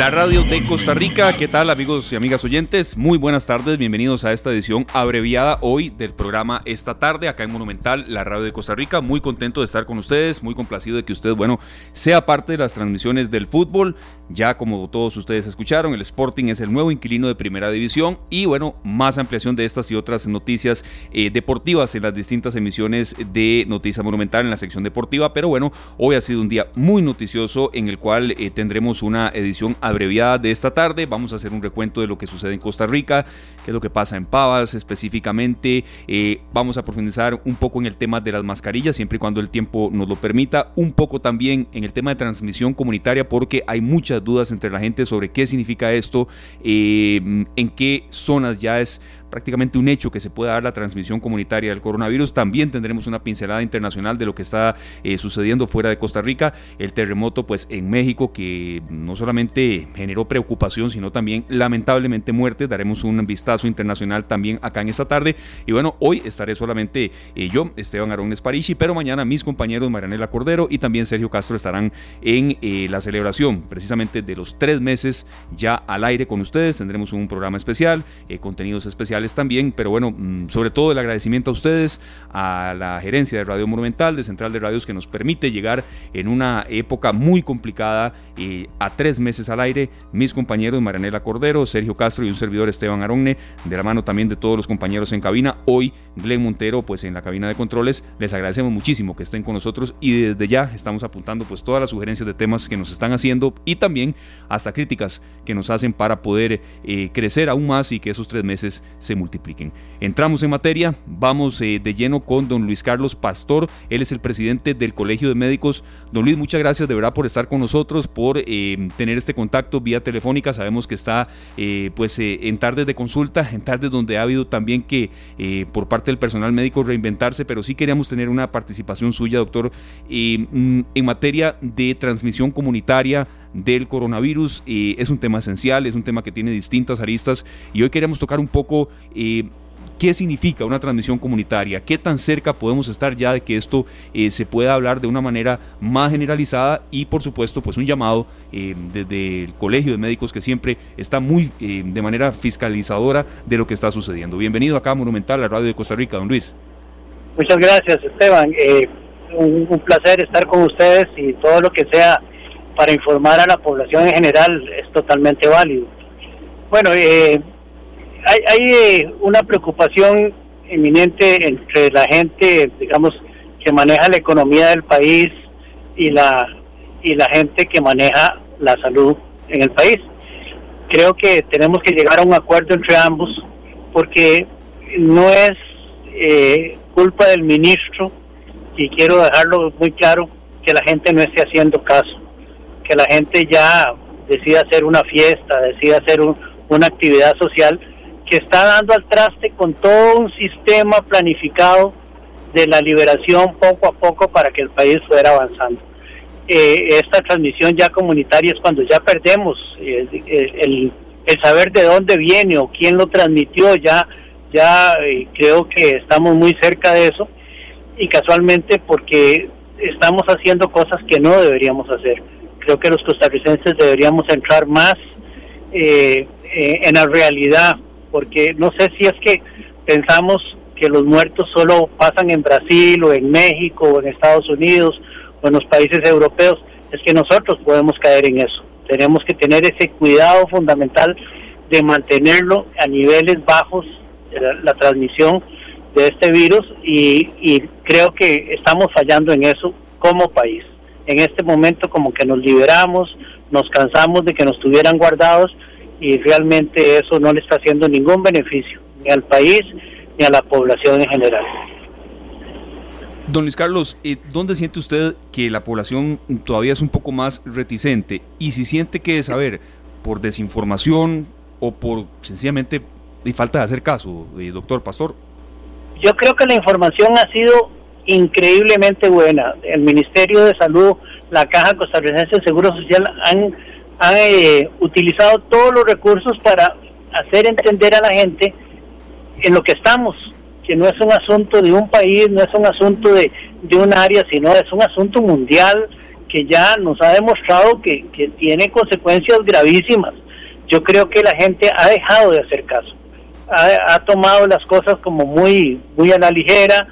La radio de Costa Rica, ¿qué tal amigos y amigas oyentes? Muy buenas tardes, bienvenidos a esta edición abreviada hoy del programa Esta tarde acá en Monumental, la radio de Costa Rica. Muy contento de estar con ustedes, muy complacido de que usted, bueno, sea parte de las transmisiones del fútbol. Ya como todos ustedes escucharon, el Sporting es el nuevo inquilino de Primera División y bueno, más ampliación de estas y otras noticias eh, deportivas en las distintas emisiones de Noticia Monumental en la sección deportiva. Pero bueno, hoy ha sido un día muy noticioso en el cual eh, tendremos una edición abreviada de esta tarde. Vamos a hacer un recuento de lo que sucede en Costa Rica, qué es lo que pasa en Pavas específicamente. Eh, vamos a profundizar un poco en el tema de las mascarillas, siempre y cuando el tiempo nos lo permita. Un poco también en el tema de transmisión comunitaria, porque hay muchas dudas entre la gente sobre qué significa esto, eh, en qué zonas ya es prácticamente un hecho que se pueda dar la transmisión comunitaria del coronavirus. También tendremos una pincelada internacional de lo que está eh, sucediendo fuera de Costa Rica. El terremoto pues en México que no solamente generó preocupación, sino también lamentablemente muertes. Daremos un vistazo internacional también acá en esta tarde. Y bueno, hoy estaré solamente eh, yo, Esteban Arón Esparici, pero mañana mis compañeros Marianela Cordero y también Sergio Castro estarán en eh, la celebración precisamente de los tres meses ya al aire con ustedes. Tendremos un programa especial, contenidos especiales también, pero bueno, mm, sobre todo el agradecimiento a ustedes, a la gerencia de Radio Monumental, de Central de Radios, que nos permite llegar en una época muy complicada y a tres meses al aire. Mis compañeros Marianela Cordero, Sergio Castro y un servidor Esteban Aronne, de la mano también de todos los compañeros en cabina. Hoy, Glenn Montero, pues en la cabina de controles, les agradecemos muchísimo que estén con nosotros y desde ya estamos apuntando pues todas las sugerencias de temas que nos están haciendo y también hasta críticas que nos hacen para poder eh, crecer aún más y que esos tres meses se multipliquen. Entramos en materia, vamos eh, de lleno con don Luis Carlos Pastor, él es el presidente del Colegio de Médicos. Don Luis, muchas gracias de verdad por estar con nosotros, por eh, tener este contacto vía telefónica. Sabemos que está eh, pues en tardes de consulta, en tardes donde ha habido también que por parte del personal médico reinventarse, pero sí queríamos tener una participación suya, doctor, mm, en materia de transmisión comunitaria del coronavirus. Eh, es un tema esencial, es un tema que tiene distintas aristas y hoy queremos tocar un poco eh, qué significa una transmisión comunitaria, qué tan cerca podemos estar ya de que esto eh, se pueda hablar de una manera más generalizada y por supuesto pues un llamado desde el Colegio de Médicos que siempre está muy de manera fiscalizadora de lo que está sucediendo. Bienvenido acá a Monumental, la radio de Costa Rica, don Luis. Muchas gracias Esteban, un, un placer estar con ustedes y todo lo que sea para informar a la población en general es totalmente válido. Bueno, eh, hay, hay eh, una preocupación eminente entre la gente, digamos, que maneja la economía del país y la y la gente que maneja la salud en el país. Creo que tenemos que llegar a un acuerdo entre ambos porque no es eh, culpa del ministro y quiero dejarlo muy claro que la gente no esté haciendo caso que la gente ya decida hacer una fiesta, decida hacer una actividad social que está dando al traste con todo un sistema planificado de la liberación poco a poco para que el país fuera avanzando. Eh, esta transmisión ya comunitaria es cuando ya perdemos eh, el, el, saber de dónde viene o quién lo transmitió, ya, ya eh, creo que estamos muy cerca de eso y casualmente porque estamos haciendo cosas que no deberíamos hacer creo que los costarricenses deberíamos entrar más eh, eh, en la realidad, porque no sé si es que pensamos que los muertos solo pasan en Brasil o en México o en Estados Unidos o en los países europeos, es que nosotros podemos caer en eso. Tenemos que tener ese cuidado fundamental de mantenerlo a niveles bajos, la, transmisión de este virus y creo que estamos fallando en eso como país en este momento como que nos liberamos, nos cansamos de que nos tuvieran guardados y realmente eso no le está haciendo ningún beneficio ni al país ni a la población en general. Don Luis Carlos, eh, ¿dónde siente usted que la población todavía es un poco más reticente? Y si siente que es, a ver, por desinformación o por sencillamente falta de hacer caso, eh, doctor Pastor. Yo creo que la información ha sido increíblemente buena. El Ministerio de Salud, la Caja Costarricense de Seguro Social han, eh, utilizado todos los recursos para hacer entender a la gente en lo que estamos, que no es un asunto de un país, no es un asunto de, de un área, sino es un asunto mundial que ya nos ha demostrado que, que tiene consecuencias gravísimas. Yo creo que la gente ha dejado de hacer caso, ha, ha tomado las cosas como muy, muy a la ligera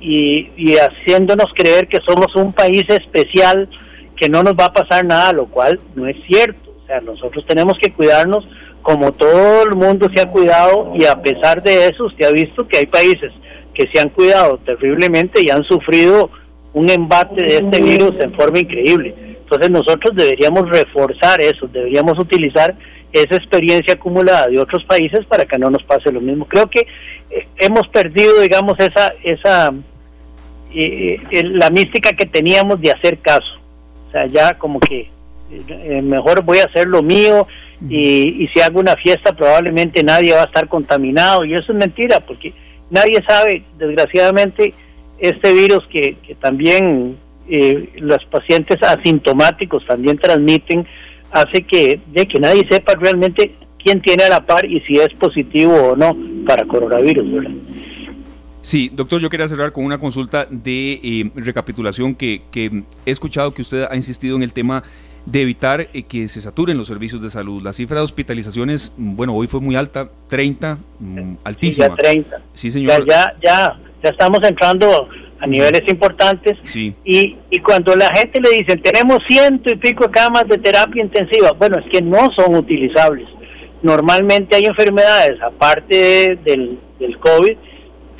y, y haciéndonos creer que somos un país especial, que no nos va a pasar nada, lo cual no es cierto. O sea, nosotros tenemos que cuidarnos como todo el mundo se ha cuidado y a pesar de eso usted ha visto que hay países que se han cuidado terriblemente y han sufrido un embate de este virus en forma increíble. Entonces nosotros deberíamos reforzar eso, deberíamos utilizar esa experiencia acumulada de otros países para que no nos pase lo mismo. Creo que eh, hemos perdido, digamos, esa esa eh, eh, la mística que teníamos de hacer caso. O sea, ya como que mejor voy a hacer lo mío y, y si hago una fiesta probablemente nadie va a estar contaminado y eso es mentira porque nadie sabe, desgraciadamente, este virus que también eh, los pacientes asintomáticos también transmiten, hace que, de que nadie sepa realmente quién tiene a la par y si es positivo o no para coronavirus. ¿verdad? Sí, doctor, yo quería cerrar con una consulta de eh, recapitulación que, que he escuchado que usted ha insistido en el tema de evitar eh, que se saturen los servicios de salud. La cifra de hospitalizaciones, mm, bueno, hoy fue muy alta, 30, mm, altísima. Sí, ya 30. Sí, señor. Ya, ya, ya estamos entrando a niveles importantes. Sí. Y, y cuando la gente le dicen, tenemos ciento y pico de camas de terapia intensiva, bueno, es que no son utilizables. Normalmente hay enfermedades, aparte del, del COVID,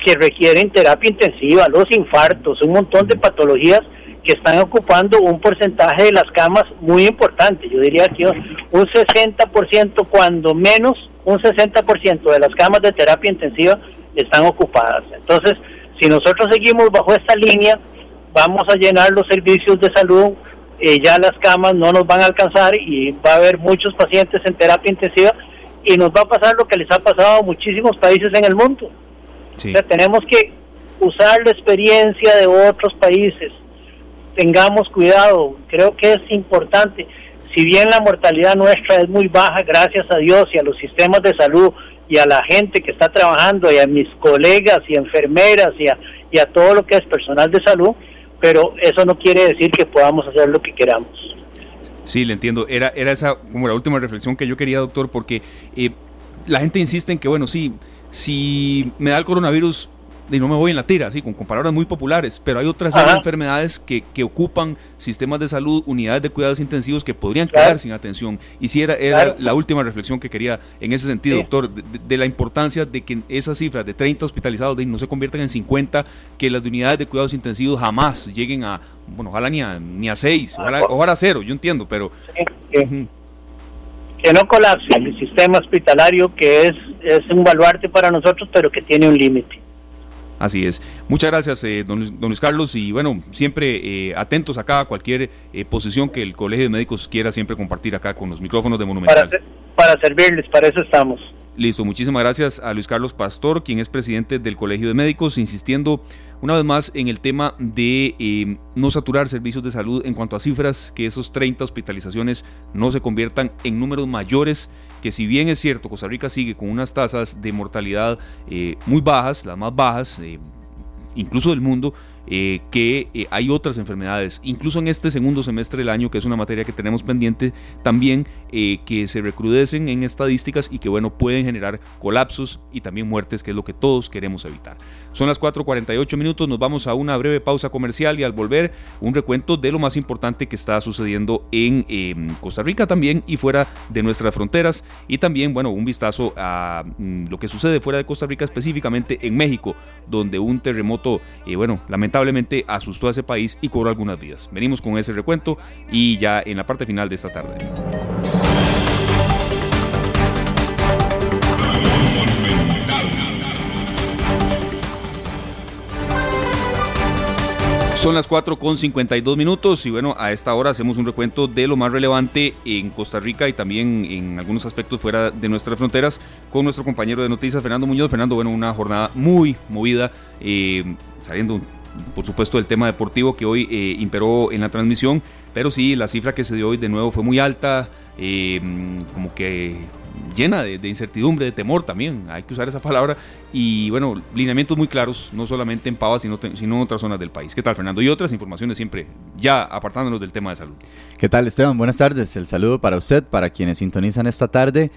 que requieren terapia intensiva, los infartos, un montón de patologías que están ocupando un porcentaje de las camas muy importante. Yo diría que un 60%, cuando menos un 60% de las camas de terapia intensiva están ocupadas. Entonces, si nosotros seguimos bajo esta línea, vamos a llenar los servicios de salud, eh, ya las camas no nos van a alcanzar y va a haber muchos pacientes en terapia intensiva y nos va a pasar lo que les ha pasado a muchísimos países en el mundo. Sí. O sea, tenemos que usar la experiencia de otros países, tengamos cuidado, creo que es importante. Si bien la mortalidad nuestra es muy baja, gracias a Dios y a los sistemas de salud y a la gente que está trabajando y a mis colegas y enfermeras y a, todo lo que es personal de salud, pero eso no quiere decir que podamos hacer lo que queramos. Sí, le entiendo. Era, era esa como la última reflexión que yo quería, doctor, porque eh, la gente insiste en que, bueno, sí, si me da el coronavirus, y no me voy en la tira, así, con, con palabras muy populares, pero hay otras enfermedades que, que, ocupan sistemas de salud, unidades de cuidados intensivos que podrían Claro. quedar sin atención. Y si era, era Claro. la última reflexión que quería en ese sentido, Sí. doctor, de, de la importancia de que esas cifras de 30 hospitalizados de, no se conviertan en 50, que las de unidades de cuidados intensivos jamás lleguen a, bueno, ojalá ni a, ni a 6, Ah, ojalá, ojalá a cero, yo entiendo, pero... Sí, que no colapse el sistema hospitalario, que es, es un baluarte para nosotros, pero que tiene un límite. Así es. Muchas gracias, eh, don, Luis, don Luis Carlos, y bueno, siempre eh, atentos acá a cualquier eh, posición que el Colegio de Médicos quiera siempre compartir acá con los micrófonos de Monumental. para servirles, para eso estamos. Listo, muchísimas gracias a Luis Carlos Pastor, quien es presidente del Colegio de Médicos, insistiendo una vez más en el tema de eh, no saturar servicios de salud en cuanto a cifras, que esos 30 hospitalizaciones no se conviertan en números mayores, que si bien es cierto, Costa Rica sigue con unas tasas de mortalidad eh, muy bajas, las más bajas, eh, incluso del mundo, eh, que eh, hay otras enfermedades, incluso en este segundo semestre del año, que es una materia que tenemos pendiente, también eh, que se recrudecen en estadísticas y que bueno, pueden generar colapsos y también muertes, que es lo que todos queremos evitar. Son las 4.48 minutos, nos vamos a una breve pausa comercial y al volver un recuento de lo más importante que está sucediendo en eh, Costa Rica también y fuera de nuestras fronteras. Y también, bueno, un vistazo a mm, lo que sucede fuera de Costa Rica, específicamente en México, donde un terremoto, bueno, lamentablemente asustó a ese país y cobró algunas vidas. Venimos con ese recuento y ya en la parte final de esta tarde. Son las 4 con 52 minutos y bueno, a esta hora hacemos un recuento de lo más relevante en Costa Rica y también en algunos aspectos fuera de nuestras fronteras con nuestro compañero de noticias, Fernando Muñoz. Fernando, bueno, una jornada muy movida, eh, saliendo por supuesto del tema deportivo que hoy eh, imperó en la transmisión, pero sí, la cifra que se dio hoy de nuevo fue muy alta, eh, como que llena de, incertidumbre, de temor también, hay que usar esa palabra, y bueno, lineamientos muy claros, no solamente en Pavas, sino, sino en otras zonas del país. ¿Qué tal, Fernando? Y otras informaciones siempre, ya apartándonos del tema de salud. ¿Qué tal, Esteban? Buenas tardes, el saludo para usted, para quienes sintonizan esta tarde.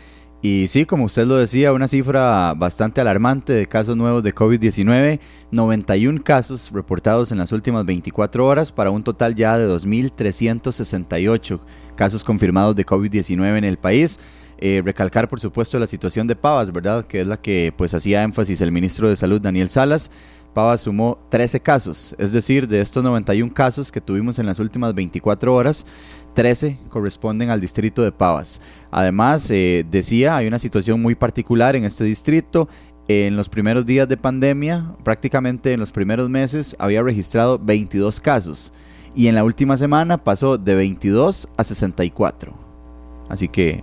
Y sí, como usted lo decía, una cifra bastante alarmante de casos nuevos de COVID-19, 91 casos reportados en las últimas 24 horas para un total ya de 2.368 casos confirmados de COVID-19 en el país. Eh, recalcar, por supuesto, la situación de Pavas, ¿verdad? Que es la que pues hacía énfasis el ministro de Salud, Daniel Salas. Pavas sumó 13 casos, es decir, de estos 91 casos que tuvimos en las últimas 24 horas, 13 corresponden al distrito de Pavas. Además, eh, decía, hay una situación muy particular en este distrito. En los primeros días de pandemia, prácticamente en los primeros meses, había registrado 22 casos y en la última semana pasó de 22 a 64. Así que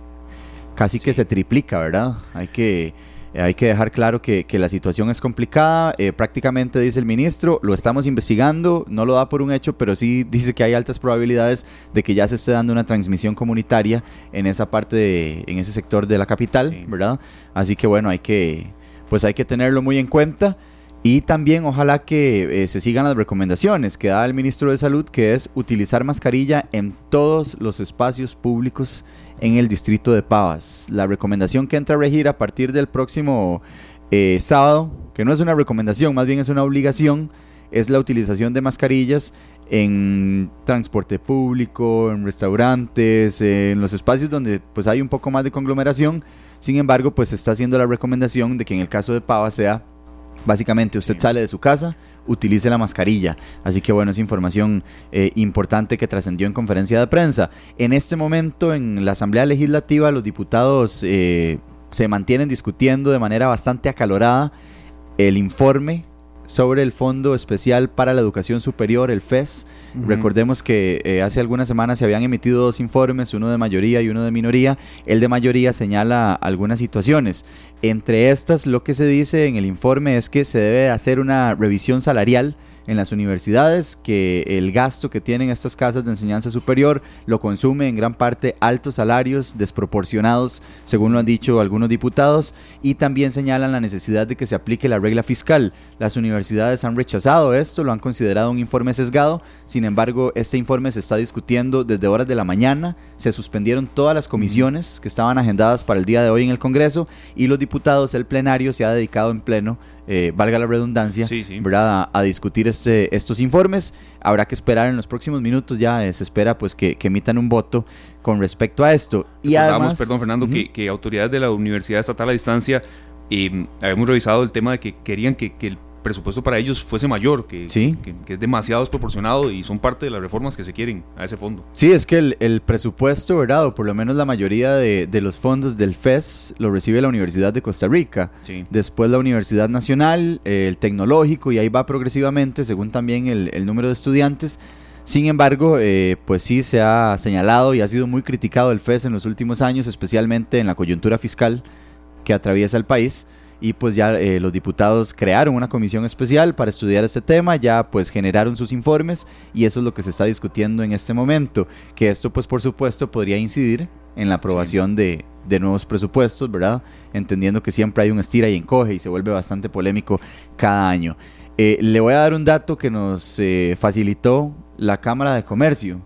casi que se triplica, ¿verdad? Hay que eh, hay que dejar claro que, la situación es complicada. Eh, prácticamente dice el ministro, lo estamos investigando, no lo da por un hecho, pero sí dice que hay altas probabilidades de que ya se esté dando una transmisión comunitaria en esa parte, de, en ese sector de la capital, ¿verdad? Así que bueno, hay que, pues hay que tenerlo muy en cuenta. Y también ojalá que eh, se sigan las recomendaciones que da el ministro de Salud, que es utilizar mascarilla en todos los espacios públicos en el distrito de Pavas. La recomendación que entra a regir a partir del próximo eh, sábado, que no es una recomendación, más bien es una obligación, es la utilización de mascarillas en transporte público, en restaurantes, en los espacios donde pues hay un poco más de conglomeración. Sin embargo, pues se está haciendo la recomendación de que en el caso de Pavas sea básicamente usted sale de su casa, utilice la mascarilla. Así que bueno, es información eh, importante que trascendió en conferencia de prensa. En este momento en la Asamblea Legislativa los diputados eh, se mantienen discutiendo de manera bastante acalorada el informe sobre el Fondo Especial para la Educación Superior, el FES. Recordemos que eh, hace algunas semanas se habían emitido dos informes, uno de mayoría y uno de minoría. El de mayoría señala algunas situaciones. Entre estas, lo que se dice en el informe es que se debe hacer una revisión salarial en las universidades, que el gasto que tienen estas casas de enseñanza superior lo consume en gran parte altos salarios desproporcionados, según lo han dicho algunos diputados, y también señalan la necesidad de que se aplique la regla fiscal. Las universidades han rechazado esto, lo han considerado un informe sesgado, sin embargo, este informe se está discutiendo desde horas de la mañana, se suspendieron todas las comisiones que estaban agendadas para el día de hoy en el Congreso y los diputados, el plenario, se ha dedicado en pleno eh, valga la redundancia, A, discutir este, estos informes. Habrá que esperar en los próximos minutos, ya se espera pues que, emitan un voto con respecto a esto. Y además, perdón Fernando, que, autoridades de la Universidad Estatal a Distancia eh, habíamos revisado el tema de que querían que, que el presupuesto para ellos fuese mayor, que, que, es demasiado desproporcionado y son parte de las reformas que se quieren a ese fondo. Sí, es que el, presupuesto, ¿verdad? O por lo menos la mayoría de, los fondos del FES lo recibe la Universidad de Costa Rica. Después la Universidad Nacional, el Tecnológico y ahí va progresivamente según también el, número de estudiantes. Sin embargo, eh, pues sí se ha señalado y ha sido muy criticado el FES en los últimos años, especialmente en la coyuntura fiscal que atraviesa el país y pues ya eh, los diputados crearon una comisión especial para estudiar este tema, ya pues generaron sus informes y eso es lo que se está discutiendo en este momento, que esto pues por supuesto podría incidir en la aprobación de, nuevos presupuestos, ¿verdad? Entendiendo que siempre hay un estira y encoge y se vuelve bastante polémico cada año. Eh, le voy a dar un dato que nos eh, facilitó la Cámara de Comercio.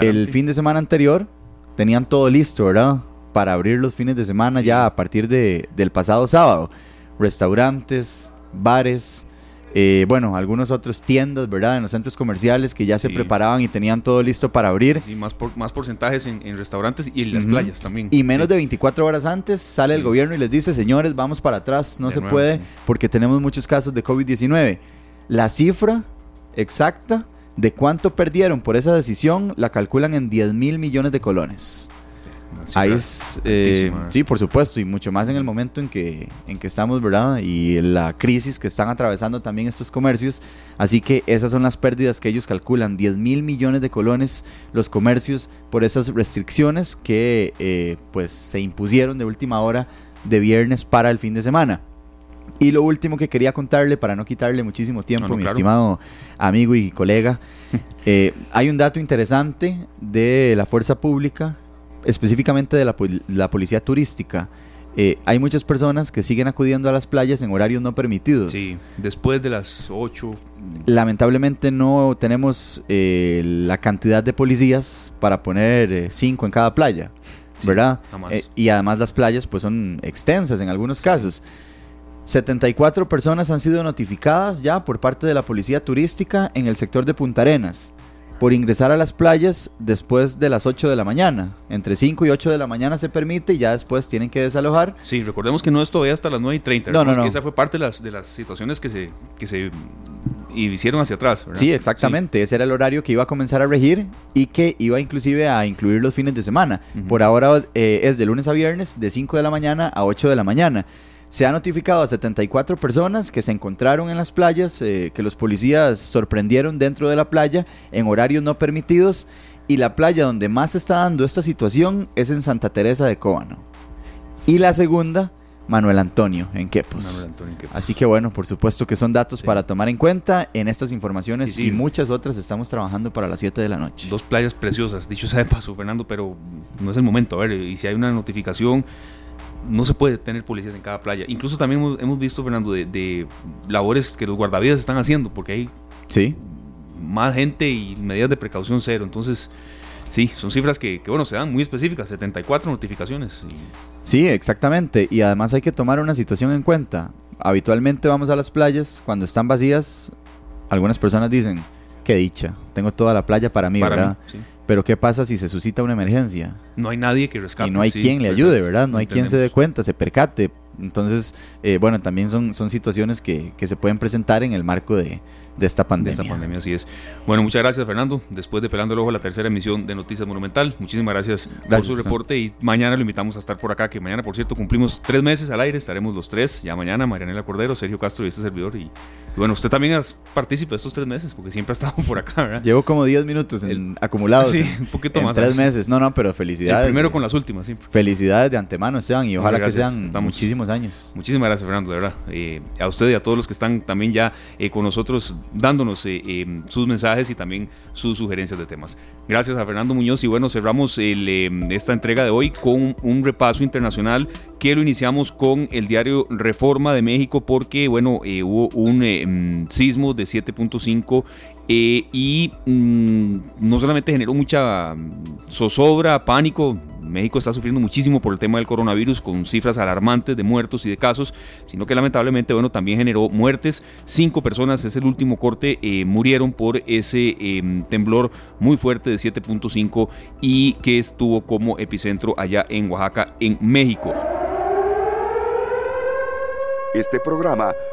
El fin de semana anterior tenían todo listo, ¿verdad? Para abrir los fines de semana ya a partir de, del pasado sábado. Restaurantes, bares, eh, bueno, algunos otros tiendas, ¿verdad? En los centros comerciales que ya se preparaban y tenían todo listo para abrir. Y más, por, más porcentajes en, restaurantes y en las playas también. Y menos de 24 horas antes sale el gobierno y les dice, señores, vamos para atrás, no se puede porque tenemos muchos casos de COVID-19. La cifra exacta de cuánto perdieron por esa decisión la calculan en 10 mil millones de colones. Ahí es, eh, sí, por supuesto, y mucho más en el momento en que, en que estamos, ¿verdad? Y la crisis que están atravesando también estos comercios. Así que esas son las pérdidas que ellos calculan, 10 mil millones de colones los comercios por esas restricciones que eh, pues se impusieron de última hora de viernes para el fin de semana. Y lo último que quería contarle, para no quitarle muchísimo tiempo, mi estimado amigo y colega, eh, hay un dato interesante de la fuerza pública específicamente de la, la policía turística, eh, hay muchas personas que siguen acudiendo a las playas en horarios no permitidos. Sí, después de las 8. Lamentablemente no tenemos eh, la cantidad de policías para poner 5 en cada playa, ¿verdad? y además las playas pues son extensas en algunos casos. 74 personas han sido notificadas ya por parte de la policía turística en el sector de Punta Arenas por ingresar a las playas después de las 8 de la mañana. Entre 5 y 8 de la mañana se permite y ya después tienen que desalojar. Sí, recordemos que no es todavía hasta las 9 y 30. No, no, no. Que esa fue parte de las, de las situaciones que se, que se hicieron hacia atrás. Sí, exactamente. Ese era el horario que iba a comenzar a regir y que iba inclusive a incluir los fines de semana. Por ahora eh, es de lunes a viernes de 5 de la mañana a 8 de la mañana. Se ha notificado a 74 personas que se encontraron en las playas, eh, que los policías sorprendieron dentro de la playa en horarios no permitidos y la playa donde más se está dando esta situación es en Santa Teresa de Cóbano. Y la segunda, Manuel Antonio en Quepos. Así que bueno, por supuesto que son datos para tomar en cuenta en estas informaciones y muchas otras estamos trabajando para las 7 de la noche. Dos playas preciosas, dicho sea de paso, Fernando, pero no es el momento. A ver, y si hay una notificación no se puede tener policías en cada playa. Incluso también hemos, visto, Fernando, de, labores que los guardavidas están haciendo, porque hay ¿Sí? más gente y medidas de precaución cero. Entonces, sí, son cifras que, bueno, se dan muy específicas, 74 notificaciones. Sí, exactamente. Y además hay que tomar una situación en cuenta. Habitualmente vamos a las playas, cuando están vacías, algunas personas dicen, qué dicha, tengo toda la playa para mí, ¿verdad? Pero ¿qué pasa si se suscita una emergencia? No hay nadie que rescate. Y no hay quien le ayude, ¿verdad? No hay quien se dé cuenta, se percate. Entonces, eh, bueno, también son, son situaciones que, que, se pueden presentar en el marco de, de esta pandemia. De esta pandemia, así es. Bueno, muchas gracias, Fernando. Después de Pelando el Ojo, la tercera emisión de Noticias Monumental. Muchísimas gracias, por su reporte y mañana lo invitamos a estar por acá, que mañana, por cierto, cumplimos tres meses al aire, estaremos los tres, ya mañana, Marianela Cordero, Sergio Castro y este servidor. Y, bueno, usted también es partícipe de estos tres meses, porque siempre ha estado por acá, ¿verdad? Llevo como 10 minutos en, acumulados. Sí, un poquito más. Tres meses, no, no, pero felicidades. primero con las últimas, sí. Felicidades de antemano, Esteban, y ojalá que sean muchísimos años. Muchísimas gracias, Fernando, de verdad. Eh, a usted y a todos los que están también ya eh, con nosotros dándonos eh, sus mensajes y también sus sugerencias de temas. Gracias a Fernando Muñoz y bueno, cerramos esta entrega de hoy con un repaso internacional que lo iniciamos con el diario Reforma de México porque bueno, hubo un em, sismo de 7.5 eh, y mm, no solamente generó mucha mm, zozobra, pánico, México está sufriendo muchísimo por el tema del coronavirus con cifras alarmantes de muertos y de casos, sino que lamentablemente bueno, también generó muertes. Cinco personas, es el último corte, eh, murieron por ese em, temblor muy fuerte de 7.5 y que estuvo como epicentro allá en Oaxaca, en México. Este programa